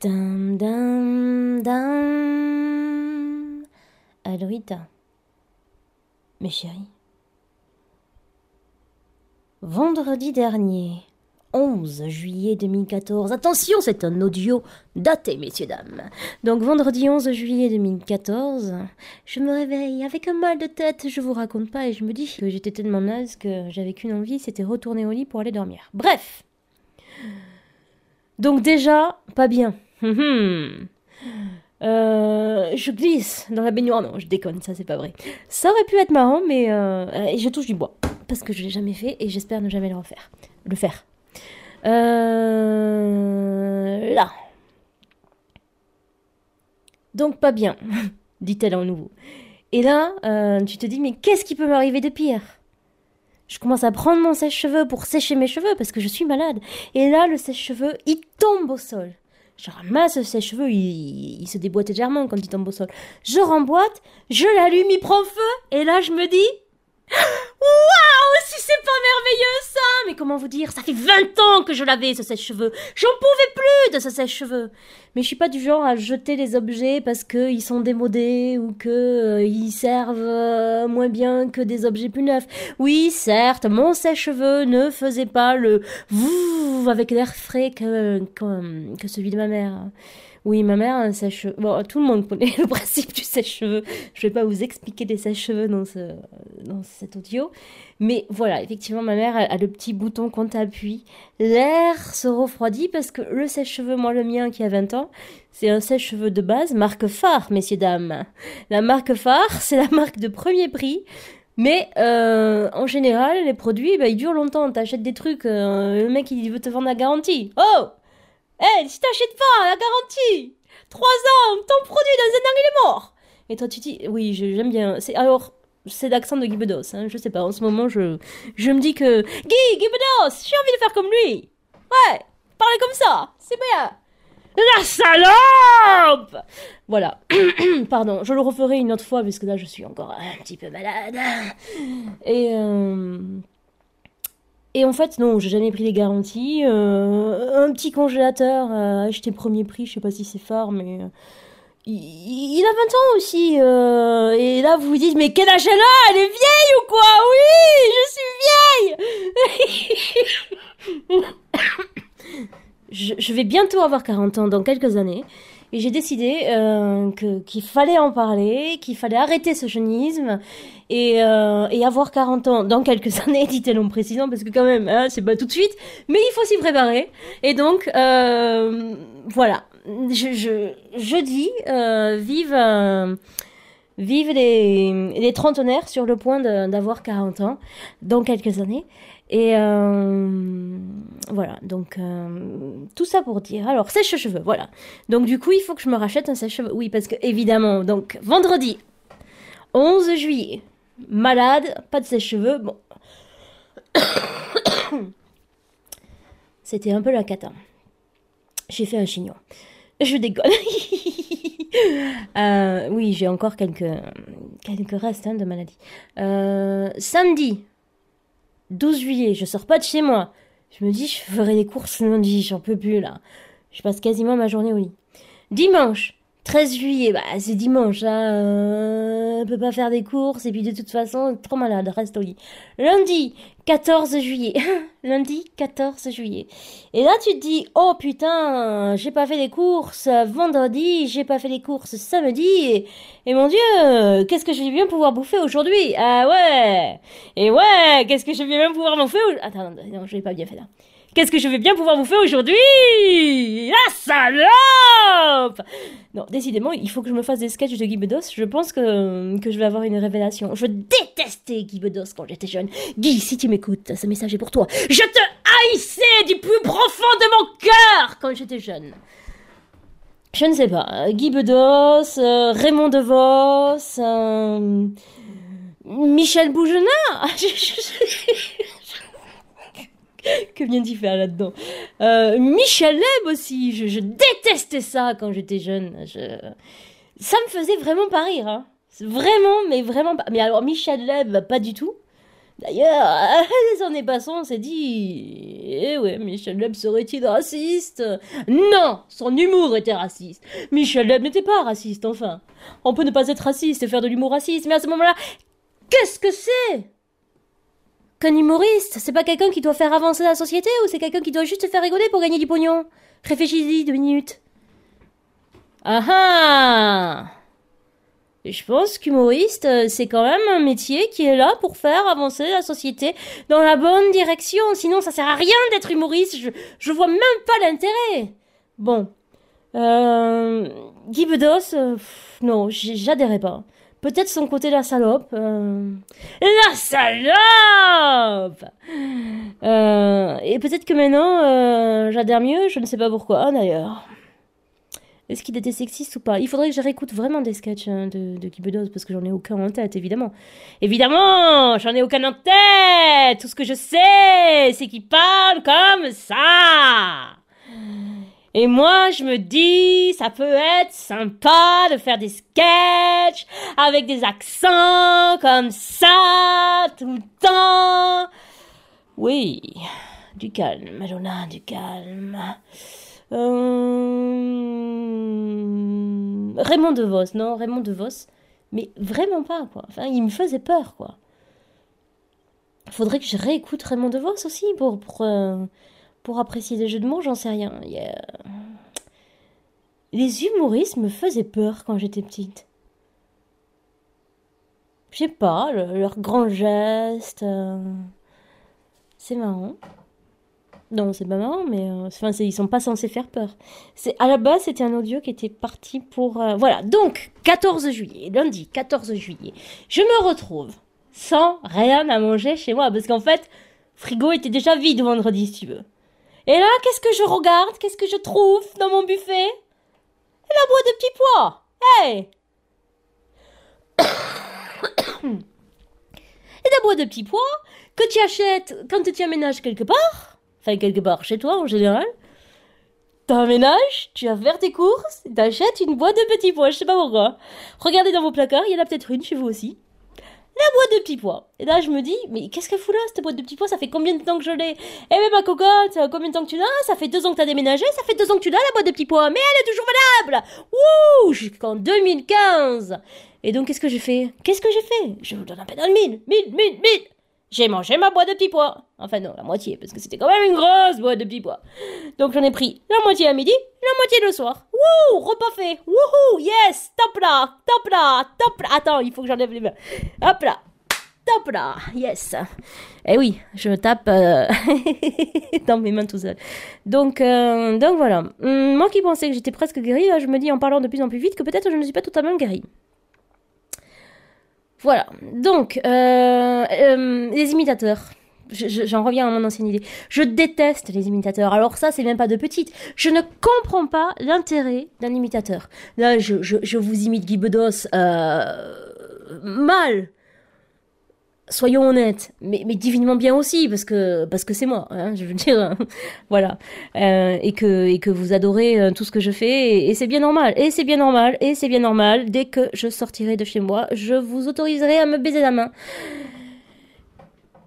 Dam, dam, dam. Alorita. Mes chéris. Vendredi dernier, 11 juillet 2014. Attention, c'est un audio daté, messieurs, dames. Donc, vendredi 11 juillet 2014, je me réveille avec un mal de tête, je vous raconte pas, et je me dis que j'étais tellement naze que j'avais qu'une envie, c'était retourner au lit pour aller dormir. Bref. Donc, déjà, pas bien. Hum, hum. Euh, je glisse dans la baignoire. Non, je déconne, ça c'est pas vrai. Ça aurait pu être marrant, mais euh, et je touche du bois parce que je l'ai jamais fait et j'espère ne jamais le refaire. Le faire. Euh, là. Donc pas bien, dit-elle en nouveau. Et là, tu te dis mais qu'est-ce qui peut m'arriver de pire? Je commence à prendre mon sèche-cheveux pour sécher mes cheveux parce que je suis malade. Et là, le sèche-cheveux, il tombe au sol. Je ramasse ses cheveux, il, se déboîte légèrement quand il tombe au sol. Je remboîte, je l'allume, il prend feu, et là je me dis Waouh, si c'est pas merveilleux ça Mais comment vous dire Ça fait 20 ans que je l'avais ce sèche-cheveux. J'en pouvais plus de ce sèche-cheveux. Mais je suis pas du genre à jeter les objets parce qu'ils sont démodés ou que euh, servent euh, moins bien que des objets plus neufs. Oui, certes, mon sèche-cheveux ne faisait pas le vous avec l'air frais que, que celui de ma mère. Oui, ma mère a un sèche-cheveux. Bon, tout le monde connaît le principe du sèche-cheveux. Je vais pas vous expliquer des sèche-cheveux dans, ce, dans cet audio. Mais voilà, effectivement, ma mère a, le petit bouton qu'on appuie. L'air se refroidit parce que le sèche-cheveux, moi le mien qui a 20 ans, c'est un sèche-cheveux de base, marque phare, messieurs, dames. La marque phare, c'est la marque de premier prix. Mais euh, en général, les produits, bah, ils durent longtemps. T'achètes des trucs, euh, le mec il veut te vendre la garantie. Oh Hé, si t'achètes pas, la garantie Trois ans, ton produit dans un an, il est mort Et toi, tu dis, oui, j'aime bien. C'est Alors, c'est l'accent de Guy Bedos, hein, je sais pas, en ce moment, je, je me dis que... Guy, Guy Bedos, j'ai envie de faire comme lui Ouais, parler comme ça, c'est bien la salope Voilà. Pardon, je le referai une autre fois, puisque là, je suis encore un petit peu malade. Et... Euh... Et en fait, non, j'ai jamais pris les garanties. Euh, un petit congélateur euh, acheté premier prix, je sais pas si c'est phare, mais euh, il, a 20 ans aussi. Euh, et là, vous vous dites, mais quel âge elle Elle est vieille ou quoi? Oui, je suis vieille je, vais bientôt avoir 40 ans dans quelques années. Et j'ai décidé euh, que, qu'il fallait en parler, qu'il fallait arrêter ce jeunisme et, euh, et avoir 40 ans dans quelques années, dit-elle en précisant, parce que quand même, hein, c'est pas tout de suite, mais il faut s'y préparer. Et donc, euh, voilà, je, je, je dis, vive... Vive les, les trentenaires sur le point d'avoir 40 ans dans quelques années. Et euh, voilà, donc euh, tout ça pour dire. Alors, sèche-cheveux, voilà. Donc du coup, il faut que je me rachète un sèche-cheveux. Oui, parce que évidemment, donc vendredi 11 juillet, malade, pas de sèche-cheveux. Bon. C'était un peu la cata. J'ai fait un chignon. Je déconne. euh, oui, j'ai encore quelques, quelques restes hein, de maladie. Samedi, 12 juillet, je sors pas de chez moi. Je me dis, je ferai des courses lundi, j'en peux plus là. Je passe quasiment ma journée au lit. Dimanche, 13 juillet, bah c'est dimanche, hein, euh, peut pas faire des courses et puis de toute façon trop malade, reste au lit. Lundi 14 juillet, lundi 14 juillet. Et là tu te dis oh putain j'ai pas fait des courses vendredi, j'ai pas fait les courses samedi et, mon dieu qu'est-ce que je vais bien pouvoir bouffer aujourd'hui? Ah ouais et ouais qu'est-ce que je vais bien pouvoir bouffer attends non je l'ai pas bien fait là. Qu'est-ce que je vais bien pouvoir faire aujourd'hui? La Non, décidément, il faut que je me fasse des sketchs de Guy Bedos. Je pense que, que je vais avoir une révélation. Je détestais Guy Bedos quand j'étais jeune. Guy, si tu m'écoutes, ce message est pour toi. Je te haïssais du plus profond de mon cœur quand j'étais jeune. Je ne sais pas. Guy Bedos, euh, Raymond DeVos, euh, Michel Bougenat. que vient-il faire là-dedans euh, Michel Leb aussi, je, détestais ça quand j'étais jeune. Ça me faisait vraiment pas rire. Hein. Vraiment, mais vraiment pas. Mais alors Michel Leb, pas du tout. D'ailleurs, les années passant, on s'est dit Eh ouais, Michel Leb serait-il raciste? Non Son humour était raciste Michel Leb n'était pas raciste, enfin On peut ne pas être raciste et faire de l'humour raciste, mais à ce moment-là, qu'est-ce que c'est? Qu'un humoriste, c'est pas quelqu'un qui doit faire avancer la société ou c'est quelqu'un qui doit juste se faire rigoler pour gagner du pognon? Réfléchis-y deux minutes. Ah ah je pense qu'humoriste, euh, c'est quand même un métier qui est là pour faire avancer la société dans la bonne direction. Sinon, ça sert à rien d'être humoriste. Je, vois même pas l'intérêt. Bon. Euh, Guy Bedos, euh, non, j'adhérais pas. Peut-être son côté la salope. Euh, la salope Et peut-être que maintenant, j'adhère mieux, je ne sais pas pourquoi d'ailleurs. Est-ce qu'il était sexiste ou pas? Il faudrait que je réécoute vraiment des sketchs hein, de, de parce que j'en ai aucun en tête, évidemment. Évidemment, j'en ai aucun en tête. Tout ce que je sais, c'est qu'il parle comme ça. Et moi, je me dis, ça peut être sympa de faire des sketchs avec des accents comme ça tout le temps. Oui, du calme, Madonna, du calme. Euh... Raymond DeVos, non, Raymond DeVos. Mais vraiment pas, quoi. Enfin, il me faisait peur, quoi. Faudrait que je réécoute Raymond DeVos aussi pour, pour, euh, pour apprécier des jeux de mots, j'en sais rien. Les humoristes me faisaient peur quand j'étais petite. Je sais pas, leurs grands gestes. Euh, c'est marrant. Non, c'est pas marrant, mais euh, ils sont pas censés faire peur. C'est à la base, c'était un audio qui était parti pour euh, voilà. Donc 14 juillet, lundi 14 juillet, je me retrouve sans rien à manger chez moi parce qu'en fait, frigo était déjà vide vendredi, si tu veux. Et là, qu'est-ce que je regarde? Qu'est-ce que je trouve dans mon buffet? La boîte de petits pois. Hey Et la boîte de petits pois que tu achètes quand tu aménages quelque part enfin quelque part chez toi en général, t'emménages, tu vas faire tes courses, t'achètes une boîte de petits pois, je sais pas pourquoi. Regardez dans vos placards, il y en a peut-être une chez vous aussi. La boîte de petits pois. Et là, je me dis, mais qu'est-ce qu'elle fout là, cette boîte de petits pois? Ça fait combien de temps que je l'ai? Eh mais ma cocotte, combien de temps que tu l'as? Ça fait deux ans que t'as déménagé, ça fait deux ans que tu l'as, la boîte de petits pois. Mais elle est toujours valable! Wouh! Jusqu'en 2015 Et donc, qu'est-ce que j'ai fait? Qu'est-ce que j'ai fait? Je vous donne un peu dans le mille, mille, mille, mille j'ai mangé ma boîte de petits pois. Enfin non, la moitié, parce que c'était quand même une grosse boîte de petits pois. Donc j'en ai pris la moitié à midi, la moitié le soir. Wouh, repas fait. Wouhou, yes, top là, top là, top là. Attends, il faut que j'enlève les mains. Hop là, top là, yes. Eh oui, je tape euh, dans mes mains tout seul. Donc, euh, donc voilà. Hum, moi qui pensais que j'étais presque guérie, je me dis en parlant de plus en plus vite que peut-être je ne suis pas totalement guérie. Voilà. Donc, euh, euh, les imitateurs. J'en reviens à mon ancienne idée. Je déteste les imitateurs. Alors ça, c'est même pas de petite. Je ne comprends pas l'intérêt d'un imitateur. Là, je, vous imite Guy Bedos euh, mal soyons honnêtes, mais, divinement bien aussi, parce que parce que c'est moi, hein, je veux dire, voilà, euh, et que et que vous adorez euh, tout ce que je fais, et, c'est bien normal, et c'est bien normal, et c'est bien normal. Dès que je sortirai de chez moi, je vous autoriserai à me baiser la main.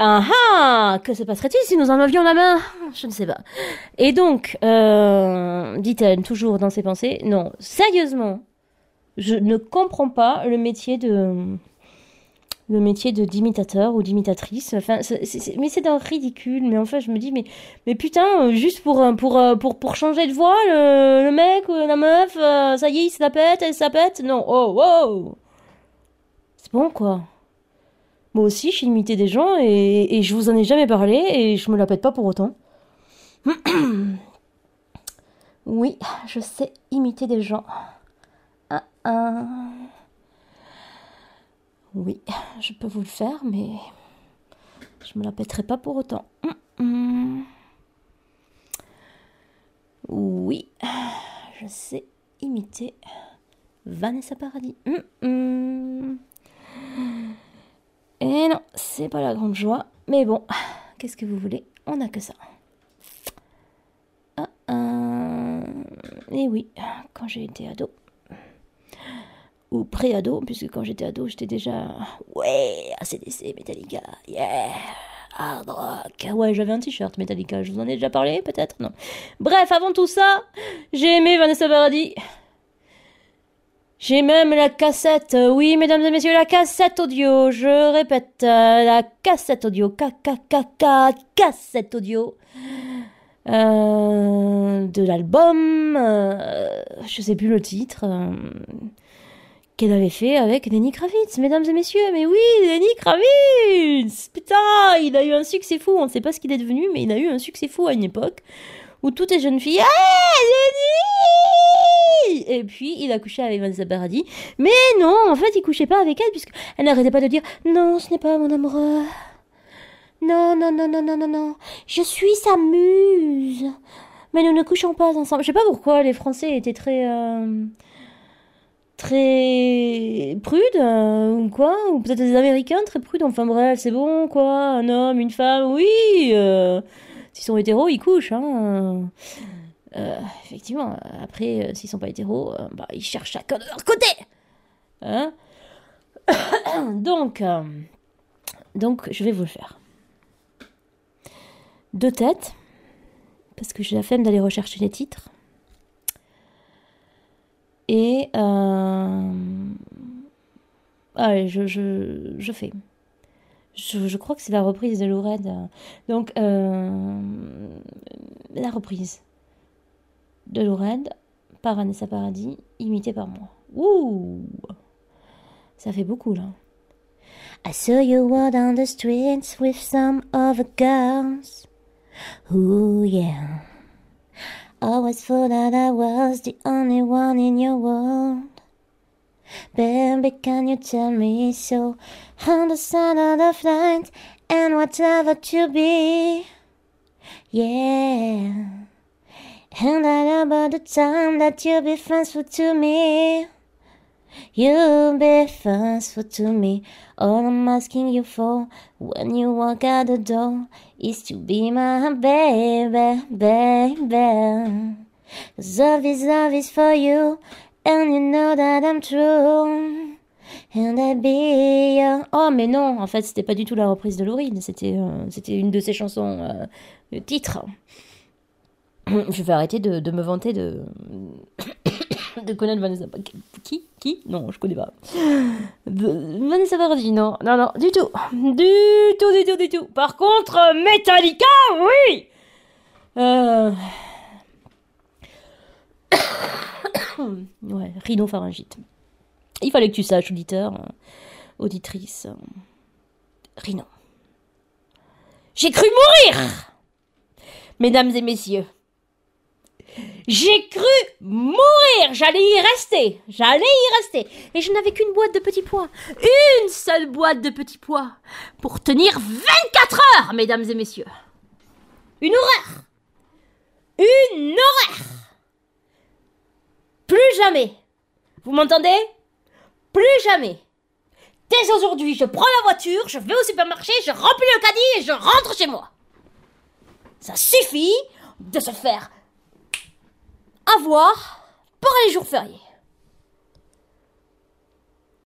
Ah ah Que se passerait-il si nous en avions la main? Je ne sais pas. Et donc, euh, dit-elle toujours dans ses pensées, non, sérieusement, je ne comprends pas le métier de le métier de d'imitateur ou d'imitatrice. Enfin, mais c'est d'un ridicule. Mais enfin, je me dis, mais, mais putain, euh, juste pour, euh, pour, euh, pour, pour changer de voix, le, mec ou la meuf, ça y est, il se la pète, elle se pète. Non, oh, wow C'est bon, quoi. Moi aussi, suis imité des gens et, et je vous en ai jamais parlé et je me la pète pas pour autant. oui, je sais imiter des gens. Ah, ah. Oui, je peux vous le faire, mais je me la pèterai pas pour autant. Hum, hum. Oui, je sais imiter Vanessa Paradis. Hum, Et non, c'est pas la grande joie. Mais bon, qu'est-ce que vous voulez? On n'a que ça. Ah, ah. Et oui, quand j'ai été ado, ou pré-ado, puisque quand j'étais ado, j'étais déjà. Ouais, ACDC, Metallica, yeah, hard rock. Ouais, j'avais un t-shirt Metallica, je vous en ai déjà parlé, peut-être? Non. Bref, avant tout ça, j'ai aimé Vanessa Paradis. J'ai même la cassette, oui, mesdames et messieurs, la cassette audio, je répète, euh, la cassette audio, k cassette audio. Euh, de l'album, euh, je sais plus le titre, qu'elle avait fait avec Lenny Kravitz, mesdames et messieurs. Mais oui, Lenny Kravitz Putain, il a eu un succès fou. On ne sait pas ce qu'il est devenu, mais il a eu un succès fou à une époque où toutes les jeunes filles Ah, Lenny Et puis, il a couché avec Vanessa Paradis. Mais non, en fait, il couchait pas avec elle, puisqu'elle n'arrêtait pas de dire Non, ce n'est pas mon amoureux. Non, non, non, non, non, non, non. Je suis sa muse. Mais nous ne couchons pas ensemble. Je sais pas pourquoi les Français étaient très. Euh, très prudes, euh, ou quoi. Ou peut-être les Américains très prudes. Enfin bref, c'est bon, quoi. Un homme, une femme, oui. Euh, s'ils sont hétéros, ils couchent, hein. effectivement, après, s'ils sont pas hétéros, bah, ils cherchent chacun de leur côté. Hein donc, donc, je vais vous le faire deux têtes, parce que j'ai la flemme d'aller rechercher les titres. Et euh... allez, je, je, je fais. Je, je, crois que c'est la reprise de Lourdes. Donc, euh... la reprise de Lourdes par Vanessa Paradis, imitée par moi. Ouh Ça fait beaucoup là. I saw you the streets with some other girls. Yeah. Always thought that I was the only one in your world. Baby, can you tell me so? On the side of the flight and whatever to be. Yeah. And I about the time that you'll be faithful to me. You'll be faithful to me. All I'm asking you for when you walk out the door is to be my baby, baby. Cause love is love is for you, and you know that I'm true. And I be your... Oh, mais non, en fait, c'était pas du tout la reprise de Laurine, c'était euh, c'était une de ses chansons euh, titre. Je vais arrêter de me vanter de de connaître Vanessa. Qui Qui Non, je connais pas. Vanessa Paradis, non. Non, non, du tout. Du tout, du tout, du tout. Par contre, Metallica, oui euh... ouais, rhinopharyngite. Il fallait que tu saches, auditeur, euh, auditrice. Euh, rhino. J'ai cru mourir Mesdames et messieurs, j'ai cru mourir, j'allais y rester, j'allais y rester. Et je n'avais qu'une boîte de petits pois, une seule boîte de petits pois, pour tenir 24 heures, mesdames et messieurs. Une horreur. Une horreur. Plus jamais. Vous m'entendez? Plus jamais. Dès aujourd'hui, je prends la voiture, je vais au supermarché, je remplis le caddie et je rentre chez moi. Ça suffit de se faire avoir par les jours fériés.